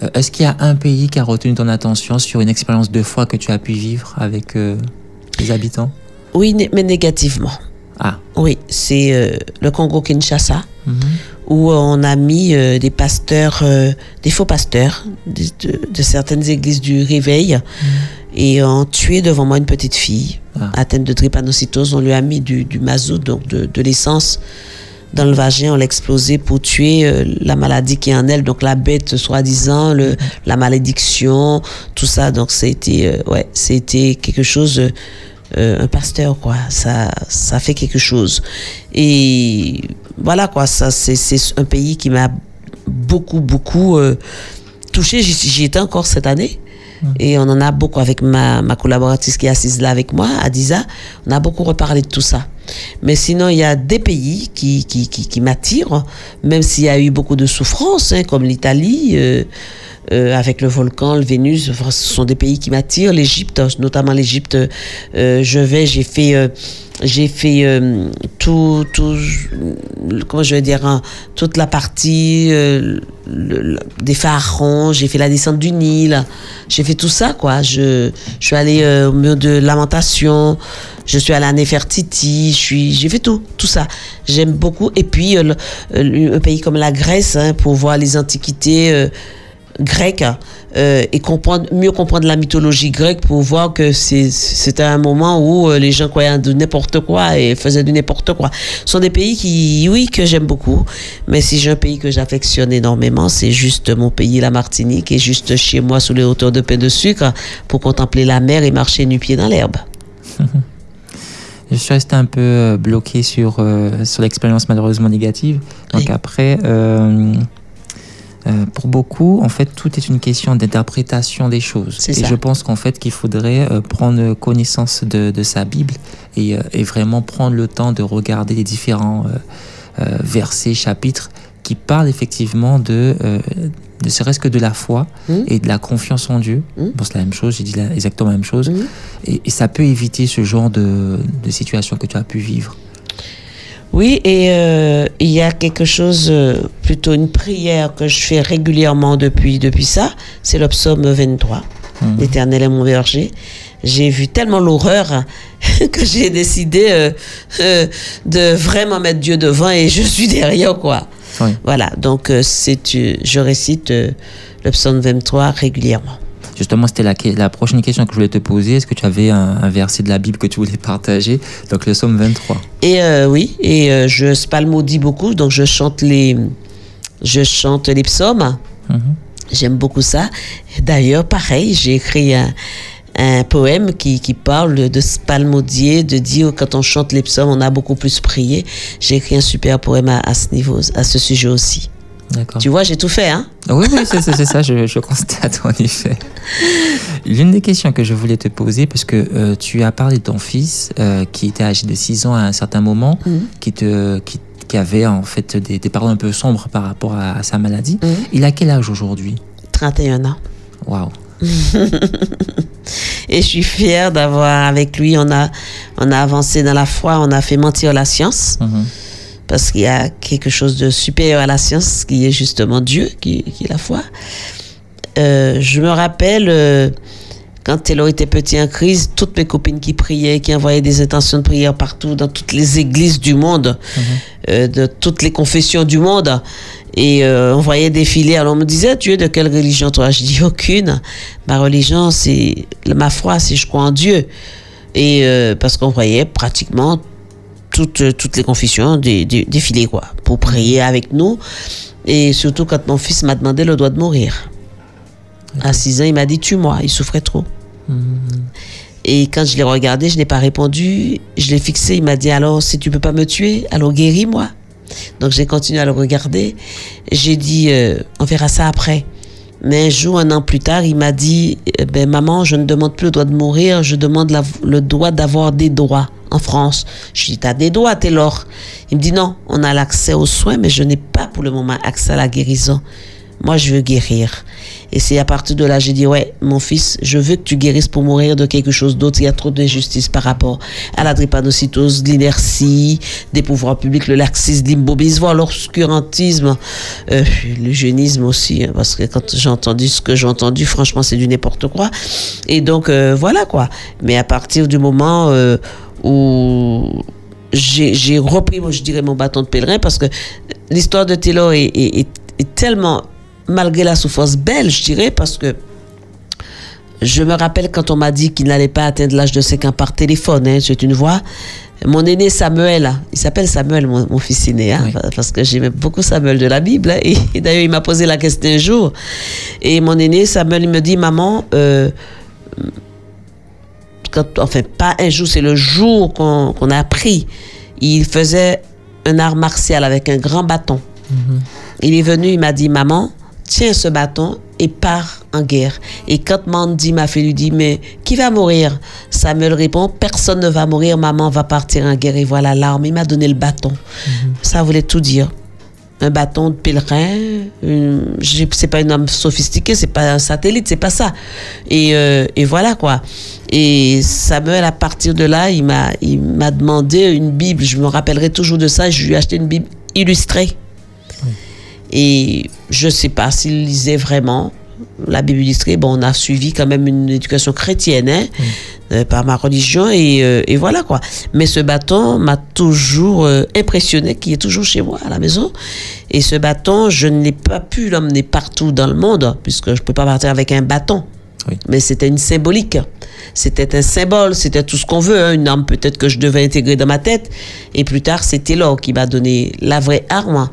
Euh, Est-ce qu'il y a un pays qui a retenu ton attention sur une expérience de foi que tu as pu vivre avec euh, les habitants? Oui, mais négativement. Ah, Oui, c'est euh, le Congo-Kinshasa, mhm. où on a mis euh, des pasteurs, euh, des faux pasteurs de, de- de certaines églises du réveil, et ont tué devant moi une petite fille Ah. atteinte de drépanocytose. On lui a mis du, du mazout, donc de, de l'essence, dans le vagin, on l'a explosé pour tuer la maladie qui est en elle, donc la bête soi-disant, le, la malédiction, tout ça. Donc c'était, ouais, c'était quelque chose, euh, un pasteur quoi. Ça, ça fait quelque chose. Et voilà quoi, ça c'est, c'est un pays qui m'a beaucoup beaucoup euh, touché. J'y, j'y étais encore cette année. Et on en a beaucoup avec ma, ma collaboratrice qui est assise là avec moi, Adiza. On a beaucoup reparlé de tout ça. Mais sinon, il y a des pays qui, qui, qui, m'attirent, même s'il y a eu beaucoup de souffrances, hein, comme l'Italie, euh, euh, avec le volcan, le Vénus. Ce sont des pays qui m'attirent. L'Égypte, notamment l'Égypte, euh, je vais, j'ai fait, j'ai fait tout, tout, comment je vais dire, hein, toute la partie des pharaons. J'ai fait la descente du Nil. J'ai fait tout ça, quoi. Je, je suis allée au mur de lamentation. Je suis allée à Nefertiti. Je suis, j'ai fait tout, tout ça. J'aime beaucoup. Et puis, euh, euh, un pays comme la Grèce, hein, pour voir les antiquités. euh, grecque euh, et comprendre mieux comprendre la mythologie grecque pour voir que c'était un moment où les gens croyaient de n'importe quoi et faisaient du n'importe quoi. Ce sont des pays qui oui que j'aime beaucoup, mais si j'ai un pays que j'affectionne énormément, c'est juste mon pays la Martinique et juste chez moi sous les hauteurs de pain de sucre pour contempler la mer et marcher nu-pied dans l'herbe. (laughs) Je suis resté un peu euh, bloqué sur, euh, sur l'expérience malheureusement négative. Donc Oui. après, euh, euh, pour beaucoup, en fait, tout est une question d'interprétation des choses. Et ça. je pense qu'en fait, qu'il faudrait prendre connaissance de, de sa Bible et, et vraiment prendre le temps de regarder les différents versets, chapitres qui parlent effectivement de, ne serait-ce que de la foi Mhm. et de la confiance en Dieu. Mhm. Bon, c'est la même chose, j'ai dit la- exactement la même chose. Mhm. Et, et ça peut éviter ce genre de, de situation que tu as pu vivre. Oui, et euh, il y a quelque chose, euh, plutôt une prière que je fais régulièrement depuis, depuis ça, c'est le psaume 23. Mhm. L'Éternel est mon berger. J'ai vu tellement l'horreur (laughs) que j'ai décidé euh, de vraiment mettre Dieu devant et je suis derrière, quoi. Oui. Voilà, donc euh, c'est, euh, je récite euh, le psaume 23 régulièrement. Justement, c'était la, la prochaine question que je voulais te poser. Est-ce que tu avais un, un verset de la Bible que tu voulais partager? Donc le psaume 23. Et euh, oui, et euh, je spalmodie beaucoup, donc je chante les, je chante les psaumes. Mhm. J'aime beaucoup ça. D'ailleurs, pareil, j'ai écrit un, un poème qui, qui parle de, de spalmodier, de dire quand on chante les psaumes, on a beaucoup plus prié. J'ai écrit un super poème à, à ce niveau, à ce sujet aussi. D'accord. Tu vois, j'ai tout fait, hein Oui, oui, c'est ça, je, je constate en effet. L'une des questions que je voulais te poser, parce que euh, tu as parlé de ton fils euh, qui était âgé de 6 ans à un certain moment, Mhm. qui, te, qui, qui avait en fait des, des paroles un peu sombres par rapport à, à sa maladie. Mhm. Il a quel âge aujourd'hui? 31 ans. Waouh. (laughs) Et je suis fière d'avoir avec lui, on a, on a avancé dans la foi, on a fait mentir la science. Mhm. parce qu'il y a quelque chose de supérieur à la science qui est justement Dieu, qui, qui est la foi. Euh, je me rappelle euh, quand Taylor était petit en crise, toutes mes copines qui priaient, qui envoyaient des intentions de prière partout, dans toutes les églises du monde, euh, de toutes les confessions du monde. Et euh, on voyait défiler. Alors on me disait, tu es de quelle religion toi? Je dis aucune. Ma religion, c'est ma foi, c'est je crois en Dieu. Et euh, parce qu'on voyait pratiquement toutes, euh, toutes les confessions dé- dé- défiler, quoi, pour prier avec nous. Et surtout quand mon fils m'a demandé le droit de mourir. À 6 ans, il m'a dit tue-moi, il souffrait trop. Et quand je l'ai regardé, je n'ai pas répondu. Je l'ai fixé, il m'a dit alors si tu peux pas me tuer, alors guéris-moi. Donc j'ai continué à le regarder. J'ai dit euh, on verra ça après. Mais un jour, un an plus tard, il m'a dit eh ben maman, je ne demande plus le droit de mourir, je demande le droit d'avoir des droits en France. Je dis t'as des droits, Taylor. Il me dit non, on a l'accès aux soins, mais je n'ai pas pour le moment accès à la guérison. Moi, je veux guérir. Et c'est à partir de là, j'ai dit, ouais, mon fils, je veux que tu guérisses pour mourir de quelque chose d'autre. Il y a trop d'injustice par rapport à la drépanocytose, l'inertie des pouvoirs publics, le laxisme, l'immobilisme, voire l'obscurantisme, euh, l'eugénisme aussi, hein, parce que quand j'ai entendu ce que j'ai entendu, franchement, c'est du n'importe quoi. Et donc, euh, voilà quoi. Mais à partir du moment euh, où j'ai repris, moi, je dirais, mon bâton de pèlerin, parce que l'histoire de Taylor est tellement, malgré la souffrance, belle, je dirais, parce que je me rappelle quand on m'a dit qu'il n'allait pas atteindre l'âge de 5 ans par téléphone, hein, c'est une voix. Mon aîné Samuel, il s'appelle Samuel, mon, mon fils aîné, hein, Oui. parce que j'aimais beaucoup Samuel de la Bible. hein, et, et d'ailleurs, il m'a posé la question un jour. Et mon aîné Samuel, il me dit, maman, euh, quand, enfin, pas un jour, c'est le jour qu'on qu'on a appris. Il faisait un art martial avec un grand bâton. Il est venu, il m'a dit, maman, tiens ce bâton et pars en guerre. Et quand Mandy, ma fille, lui dit, mais qui va mourir? Samuel répond, personne ne va mourir, maman va partir en guerre. Et voilà l'arme. Il m'a donné le bâton. Ça voulait tout dire. Un bâton de pèlerin, c'est pas une arme sophistiquée, c'est pas un satellite, c'est pas ça. Et, euh, et voilà quoi. Et Samuel, à partir de là, il m'a, il m'a demandé une Bible. Je me rappellerai toujours de ça. Je lui ai acheté une Bible illustrée. Et je sais pas s'il lisait vraiment la Bible illustrée. Bon, on a suivi quand même une éducation chrétienne, hein, euh, par ma religion, et, euh, et voilà quoi. Mais ce bâton m'a toujours euh, impressionné, qui est toujours chez moi à la maison. Et ce bâton, je n'ai pas pu l'emmener partout dans le monde, puisque je ne peux pas partir avec un bâton. Oui. Mais c'était une symbolique. C'était un symbole, c'était tout ce qu'on veut, hein, une arme peut-être que je devais intégrer dans ma tête. Et plus tard, c'était Laure qui m'a donné la vraie arme.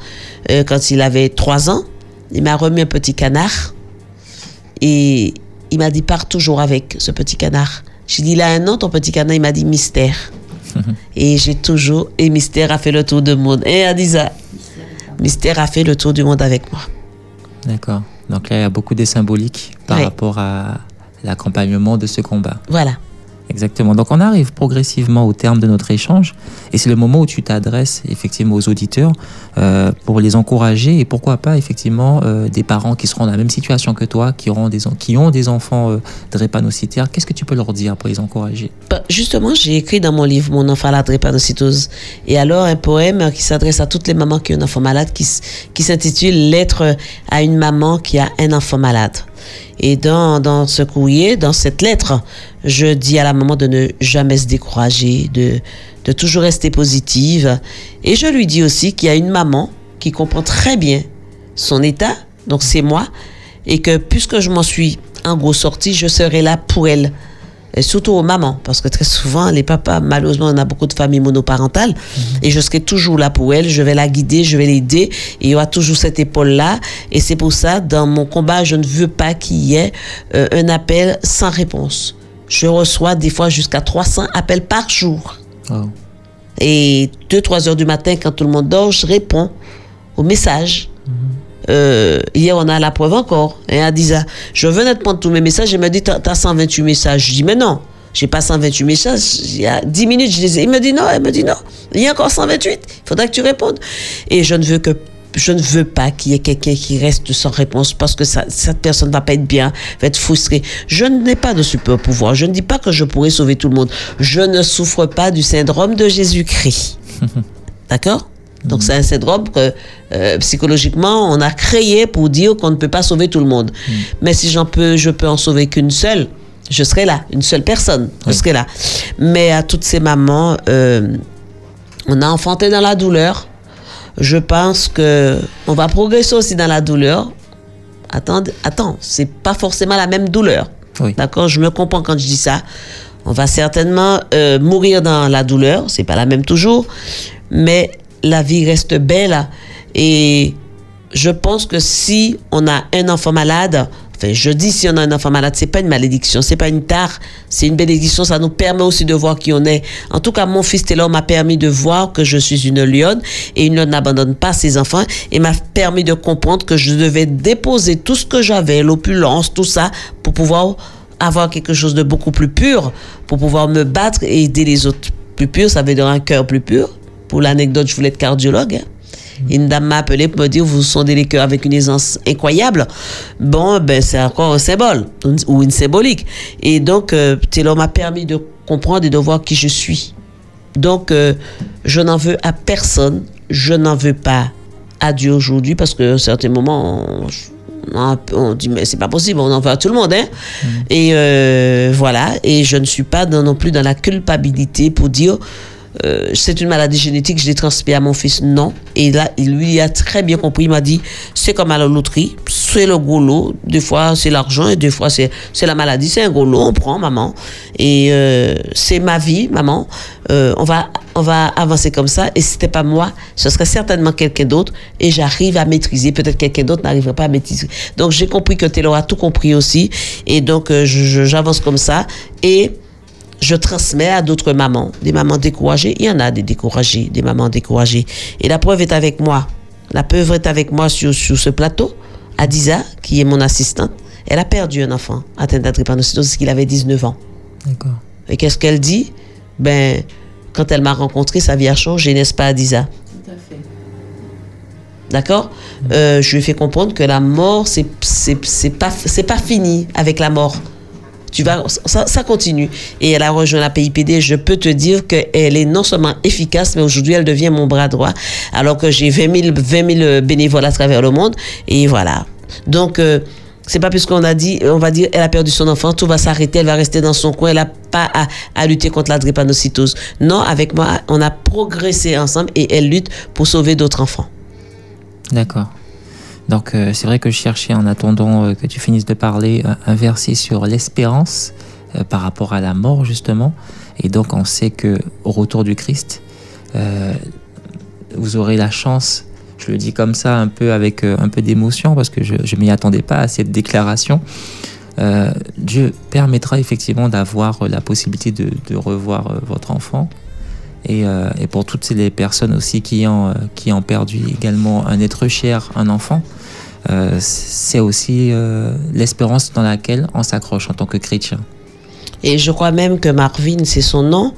Euh, quand il avait trois ans, il m'a remis un petit canard. Et il m'a dit, pars toujours avec ce petit canard. J'ai dit, il a un nom, ton petit canard. Il m'a dit, mystère. (laughs) et j'ai toujours, et mystère a fait le tour du monde. Et Adiza, mystère a fait le tour du monde avec moi. D'accord. Donc là, il y a beaucoup de symboliques par rapport à l'accompagnement de ce combat. Voilà. Exactement. Donc on arrive progressivement au terme de notre échange et c'est le moment où tu t'adresses effectivement aux auditeurs euh, pour les encourager et pourquoi pas effectivement euh, des parents qui seront dans la même situation que toi, qui, ont des enfants euh, drépanocytaires. Qu'est-ce que tu peux leur dire pour les encourager? Bah, Justement, j'ai écrit dans mon livre Mon enfant à la drépanocytose. Et alors, un poème qui s'adresse à toutes les mamans qui ont un enfant malade, qui s'intitule Lettre à une maman qui a un enfant malade. Et dans, dans ce courrier, dans cette lettre, je dis à la maman de ne jamais se décourager, de, de toujours rester positive. Et je lui dis aussi qu'il y a une maman qui comprend très bien son état, donc c'est moi, et que puisque je m'en suis en gros sortie, je serai là pour elle. Et surtout aux mamans, parce que très souvent, les papas, malheureusement, on a beaucoup de familles monoparentales, et je serai toujours là pour elles, je vais la guider, je vais l'aider, et il y aura toujours cette épaule-là, et c'est pour ça, dans mon combat, je ne veux pas qu'il y ait euh, un appel sans réponse. Je reçois des fois jusqu'à 300 appels par jour. Oh. Et 2-3 heures du matin, quand tout le monde dort, je réponds aux messages. Euh, hier, on a la preuve encore. Et elle dit. Je venais de prendre tous mes messages. Elle me dit, t'as t'as 128 messages. Je dis, mais non, j'ai pas 128 messages. Il y a 10 minutes, je les ai. Il me dit, non, elle me dit, non, il y a encore 128. Il faudra que tu répondes. Et je ne veux que je ne veux pas qu'il y ait quelqu'un qui reste sans réponse parce que ça, cette personne va pas être bien, va être frustrée. Je n'ai pas de super pouvoir. Je ne dis pas que je pourrais sauver tout le monde. Je ne souffre pas du syndrome de Jésus-Christ. (laughs) D'accord? Donc c'est un syndrome que euh, psychologiquement on a créé pour dire qu'on ne peut pas sauver tout le monde. Mais si j'en peux, je peux en sauver qu'une seule, je serai là, une seule personne, je serai là. Mais à toutes ces mamans, euh, on a enfanté dans la douleur. Je pense que on va progresser aussi dans la douleur. Attends, attends, c'est pas forcément la même douleur. Oui. D'accord, je me comprends quand je dis ça. On va certainement euh, mourir dans la douleur, c'est pas la même toujours, mais la vie reste belle. Et je pense que si on a un enfant malade, enfin, je dis si on a un enfant malade, c'est pas une malédiction, c'est pas une tare, c'est une bénédiction. Ça nous permet aussi de voir qui on est. En tout cas, mon fils Taylor m'a permis de voir que je suis une lionne et une lionne n'abandonne pas ses enfants et m'a permis de comprendre que je devais déposer tout ce que j'avais, l'opulence, tout ça, pour pouvoir avoir quelque chose de beaucoup plus pur, pour pouvoir me battre et aider les autres. Plus pur, ça veut dire un cœur plus pur. Pour l'anecdote, je voulais être cardiologue. hein. Une dame m'a appelé pour me dire vous sondez les cœurs avec une aisance incroyable. Bon, ben c'est encore un symbole ou une symbolique. Et donc, euh, Taylor m'a permis de comprendre et de voir qui je suis. Donc, euh, je n'en veux à personne. Je n'en veux pas à Dieu aujourd'hui parce qu'à un certain moment, on, on, on dit mais c'est pas possible, on en veut à tout le monde. Hein? Et euh, voilà. Et je ne suis pas dans- non plus dans la culpabilité pour dire euh, c'est une maladie génétique, je l'ai transmis à mon fils. Non. Et là, il lui a très bien compris. Il m'a dit c'est comme à la loterie. c'est le gros lot. Des fois, c'est l'argent et des fois, c'est c'est la maladie. C'est un gros lot. On prend, maman. Et euh, c'est ma vie, maman. Euh, on va on va avancer comme ça. Et si c'était pas moi, ce serait certainement quelqu'un d'autre. Et j'arrive à maîtriser. Peut-être quelqu'un d'autre n'arriverait pas à maîtriser. Donc, j'ai compris que Taylor a tout compris aussi. Et donc, euh, j'avance comme ça. Et je transmets à d'autres mamans, des mamans découragées. Il y en a des découragées, des mamans découragées. Et la preuve est avec moi. La preuve est avec moi sur, sur ce plateau. Adiza, qui est mon assistante, elle a perdu un enfant atteint d'adrépanocytose qu'il avait 19 ans. D'accord. Et qu'est-ce qu'elle dit? Ben, quand elle m'a rencontré, sa vie a changé, n'est-ce pas, Adiza? D'accord? Euh, Je lui ai fait comprendre que la mort, c'est pas c'est pas fini avec la mort. Tu vas ça, continue et elle a rejoint la PIPD. Je peux te dire qu'elle est non seulement efficace, mais aujourd'hui elle devient mon bras droit. Alors que j'ai 20 000 20 000 bénévoles à travers le monde et voilà. Donc euh, c'est pas puisqu'on a dit, on va dire, elle a perdu son enfant, tout va s'arrêter, elle va rester dans son coin, elle n'a pas à, à lutter contre la drépanocytose. Non, avec moi, on a progressé ensemble et elle lutte pour sauver d'autres enfants. D'accord. Donc euh, c'est vrai que je cherchais en attendant euh, que tu finisses de parler un, verset sur l'espérance euh, par rapport à la mort justement. Et donc on sait que au retour du Christ, vous aurez la chance. Je le dis comme ça un peu avec un peu d'émotion parce que je ne m'y attendais pas à cette déclaration. Dieu permettra effectivement d'avoir la possibilité de, revoir votre enfant. Et, et pour toutes les personnes aussi qui ont, qui ont perdu également un être cher, un enfant, euh, c'est aussi euh, l'espérance dans laquelle on s'accroche en tant que chrétien. Et je crois même que Marvin, c'est son nom,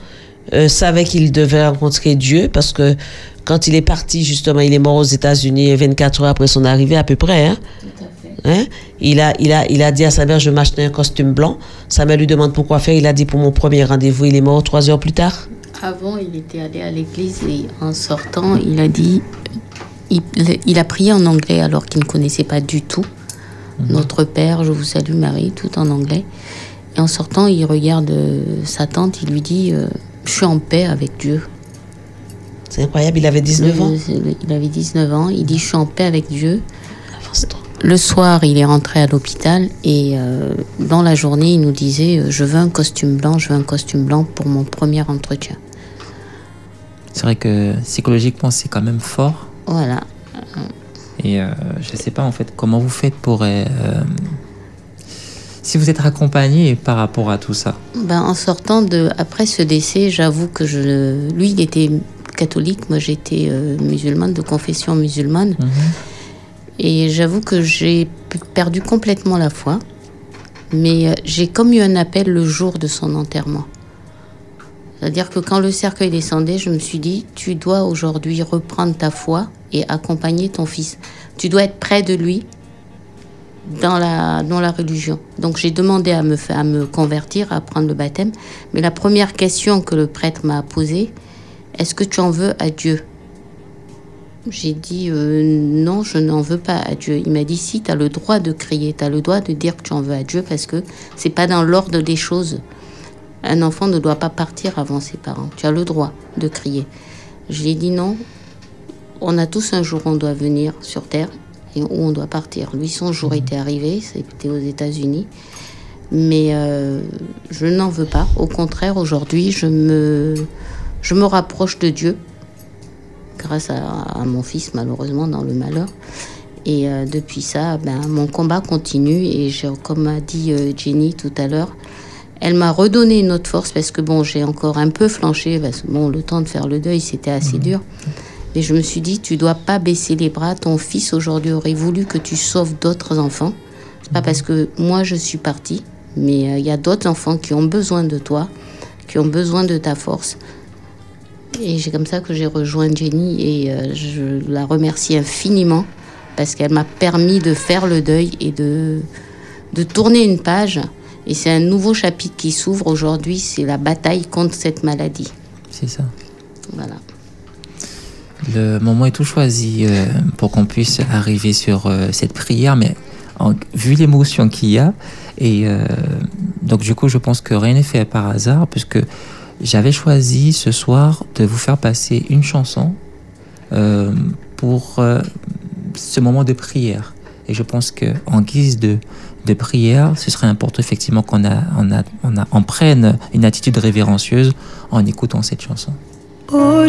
euh, savait qu'il devait rencontrer Dieu parce que quand il est parti, justement, il est mort aux États-Unis 24 heures après son arrivée, à peu près. Hein? Hein? Il, a, il, a, il a dit à sa mère, je vais m'acheter un costume blanc. Sa mère lui demande pourquoi faire. Il a dit pour mon premier rendez-vous. Il est mort trois heures plus tard. Avant, il était allé à l'église et en sortant, il a dit. Il, il a prié en anglais alors qu'il ne connaissait pas du tout. Notre Père, je vous salue Marie, tout en anglais. Et en sortant, il regarde euh, sa tante, il lui dit euh, Je suis en paix avec Dieu. C'est incroyable, il avait 19 ans. Le- Il avait 19 ans. Il dit Je suis en paix avec Dieu. Le soir, il est rentré à l'hôpital et euh, dans la journée, il nous disait Je veux un costume blanc, je veux un costume blanc pour mon premier entretien. C'est vrai que psychologiquement, c'est quand même fort. Voilà. Et euh, je ne sais pas en fait comment vous faites pour... euh, si vous êtes accompagné par rapport à tout ça? Ben, en sortant de après ce décès, j'avoue que je lui il était catholique, moi j'étais euh, musulmane de confession musulmane et j'avoue que j'ai perdu complètement la foi. Mais j'ai comme eu un appel le jour de son enterrement. C'est-à-dire que quand le cercueil descendait, je me suis dit, tu dois aujourd'hui reprendre ta foi et accompagner ton fils. Tu dois être près de lui dans la, dans la religion. Donc j'ai demandé à me, à me convertir, à prendre le baptême. Mais la première question que le prêtre m'a posée, est-ce que tu en veux à Dieu? J'ai dit euh, non, je n'en veux pas à Dieu. Il m'a dit si, tu as le droit de crier, tu as le droit de dire que tu en veux à Dieu parce que c'est pas dans l'ordre des choses. Un enfant ne doit pas partir avant ses parents. Tu as le droit de crier. Je lui ai dit non, on a tous un jour on doit venir sur Terre et où on doit partir. Lui, son jour était arrivé, c'était aux États-Unis. Mais euh, je n'en veux pas. Au contraire, aujourd'hui, je me, je me rapproche de Dieu grâce à, à mon fils, malheureusement, dans le malheur. Et euh, depuis ça, ben, mon combat continue. Et j'ai- comme a dit euh, Jenny tout à l'heure, elle m'a redonné une autre force parce que bon, j'ai encore un peu flanché. Parce que bon, le temps de faire le deuil, c'était assez dur. Mais je me suis dit, tu dois pas baisser les bras. Ton fils aujourd'hui aurait voulu que tu sauves d'autres enfants. C'est pas parce que moi je suis partie, mais euh, il y a d'autres enfants qui ont besoin de toi, qui ont besoin de ta force. Et c'est comme ça que j'ai rejoint Jenny et euh, je la remercie infiniment parce qu'elle m'a permis de faire le deuil et de, de tourner une page. Et c'est un nouveau chapitre qui s'ouvre aujourd'hui, c'est la bataille contre cette maladie. C'est ça. Voilà. Le moment est tout choisi euh, pour qu'on puisse arriver sur euh, cette prière, mais en- vu l'émotion qu'il y a, et euh, donc du coup, je pense que rien n'est fait par hasard, puisque j'avais choisi ce soir de vous faire passer une chanson pour ce moment de prière. Et je pense que en guise de, de prière, ce serait important effectivement qu'on a, on prenne une attitude révérencieuse en écoutant cette chanson. Oh,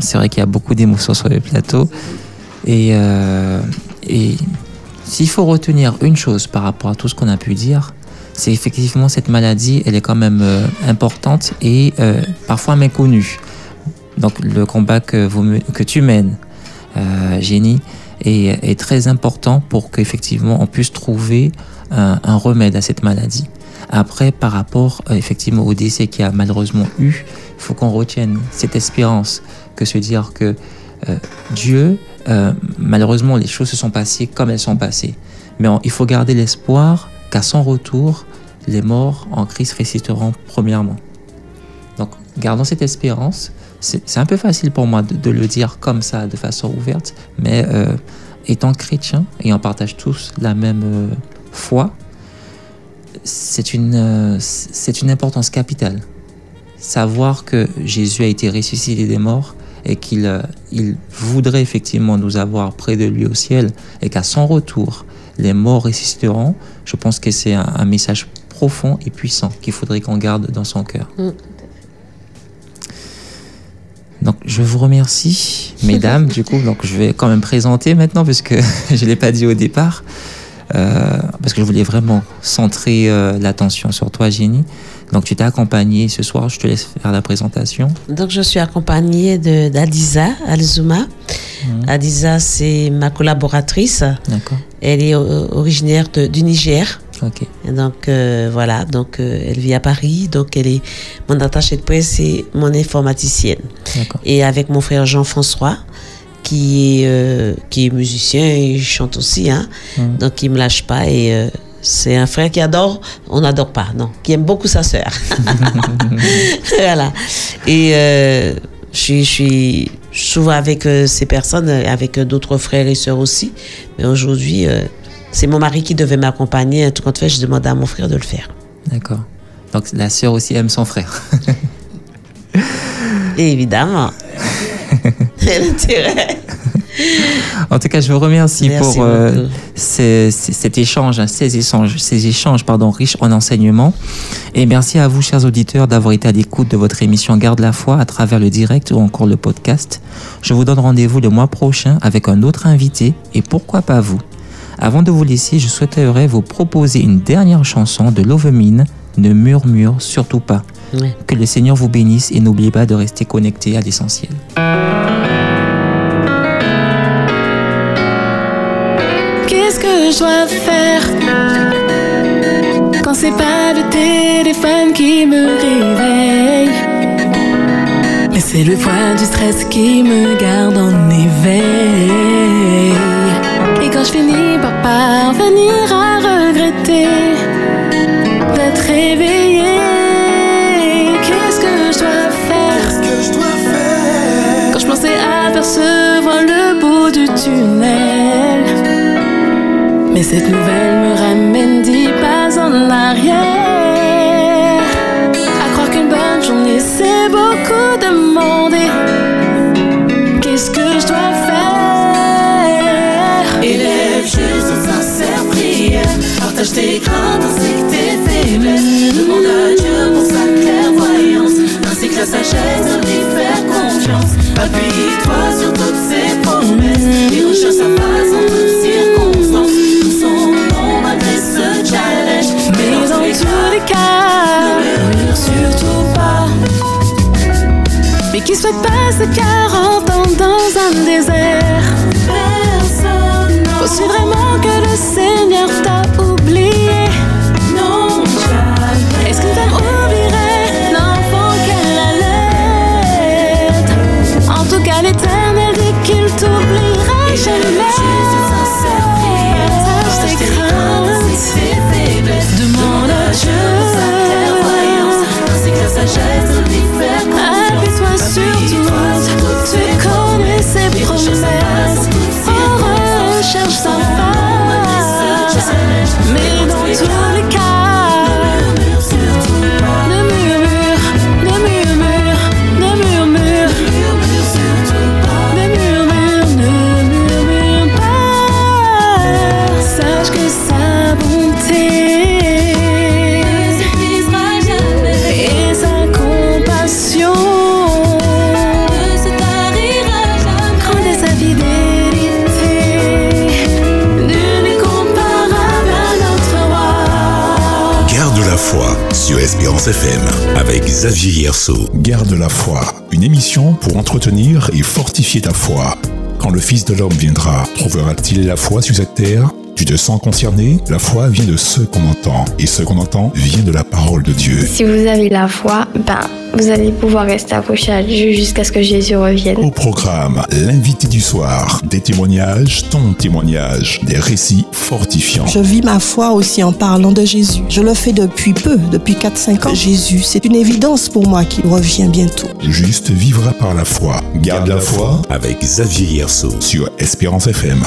c'est vrai qu'il y a beaucoup d'émotions sur le plateau. Et, euh, et s'il faut retenir une chose par rapport à tout ce qu'on a pu dire, c'est effectivement cette maladie, elle est quand même euh, importante et euh, parfois méconnue. Donc le combat que, tu mènes, Jenny, est, très important pour qu'effectivement on puisse trouver un, remède à cette maladie. Après, par rapport effectivement au décès qu'il y a malheureusement eu, il faut qu'on retienne cette espérance que se dire que euh, Dieu, euh, malheureusement, les choses se sont passées comme elles sont passées. Mais il faut garder l'espoir qu'à son retour, les morts en Christ ressusciteront premièrement. Donc, gardons cette espérance. C'est un peu facile pour moi de, le dire comme ça, de façon ouverte, mais euh, étant chrétien et on partage tous la même foi, c'est une, c'est une importance capitale. Savoir que Jésus a été ressuscité des morts et qu'il euh, il voudrait effectivement nous avoir près de lui au ciel et qu'à son retour, les morts ressusciteront, je pense que c'est un, un message profond et puissant qu'il faudrait qu'on garde dans son cœur. Mm. Donc je vous remercie, mesdames. (laughs) du coup, donc je vais quand même présenter maintenant parce que (laughs) je l'ai pas dit au départ, euh, parce que je voulais vraiment centrer euh, l'attention sur toi, Jenny. Donc tu t'es accompagnée ce soir. Je te laisse faire la présentation. Donc, je suis accompagnée d'Adiza Alzuma. Adiza, c'est ma collaboratrice. D'accord. Elle est euh, originaire de- du Niger. Ok. Et donc, euh, voilà. Donc, euh, elle vit à Paris. Donc, elle est mon attachée de presse et mon informaticienne. D'accord. Et avec mon frère Jean-François, qui est, euh, qui est musicien et chante aussi. Hein. Mhm. Donc, il me lâche pas. Et c'est un frère qui adore, on n'adore pas, non, qui aime beaucoup sa sœur. (laughs) (laughs) voilà. Et euh, je suis, je suis souvent avec euh, ces personnes, euh, avec d'autres frères et sœurs aussi. Mais aujourd'hui, euh, c'est mon mari qui devait m'accompagner. En tout cas, fait, je demande à mon frère de le faire. D'accord. Donc la sœur aussi aime son frère. (laughs) Évidemment. L'intérêt. (laughs) En tout cas, je vous remercie Merci pour euh, beaucoup. ces- ces- cet échange, hein, ces échanges, ces échanges pardon, riches en enseignements. Et merci à vous, chers auditeurs, d'avoir été à l'écoute de votre émission Garde la foi à travers le direct ou encore le podcast. Je vous donne rendez-vous le mois prochain avec un autre invité et pourquoi pas vous? Avant de vous laisser, je souhaiterais vous proposer une dernière chanson de Lovemine, Ne murmure surtout pas. Que le Seigneur vous bénisse et n'oubliez pas de rester connecté à l'essentiel. Faire quand c'est pas le téléphone qui me réveille? Mais c'est le poids du stress qui me garde en éveil. Et quand je finis par parvenir à regretter d'être réveillé, qu'est-ce que je dois faire? Quand je pensais apercevoir le bout du tunnel. Mais cette nouvelle me ramène dix pas en arrière. À croire qu'une bonne journée, c'est beaucoup demander. Qu'est-ce que je dois faire? Élève juste une sincère prière. Partage tes craintes ainsi que tes faiblesses. Demande à Dieu pour sa clairvoyance. Ainsi que la sagesse de lui faire confiance. Appuie-toi sur toutes ses promesses. Et recherche sa face en toutes surtout pas. mais qui souhaite passer 40 ans dans un désert? Personne Penses-tu vraiment que le Seigneur t'a oublié? non jamais. Est-ce qu'une femme oublierait l'enfant qu'elle allait En tout cas, l'éternel dit qu'il t'oubliera jamais. Xavier Hierceau. Garde la foi, une émission pour entretenir et fortifier ta foi. Quand le Fils de l'homme viendra, trouvera-t-il la foi sur cette terre? Tu te sens concerné? La foi vient de ce qu'on entend, et ce qu'on entend vient de la parole de Dieu. Si vous avez la foi, ben, vous allez pouvoir rester accroché à Dieu jusqu'à ce que Jésus revienne. Au programme, l'invité du soir, des témoignages, ton témoignage, des récits fortifiants. Je vis ma foi aussi en parlant de Jésus. Je le fais depuis peu, depuis 4-5 ans. Jésus, c'est une évidence pour moi qu'il revient bientôt. Juste vivra par la foi. Garde la foi Avec Xavier Hierceau. sur Espérance FM.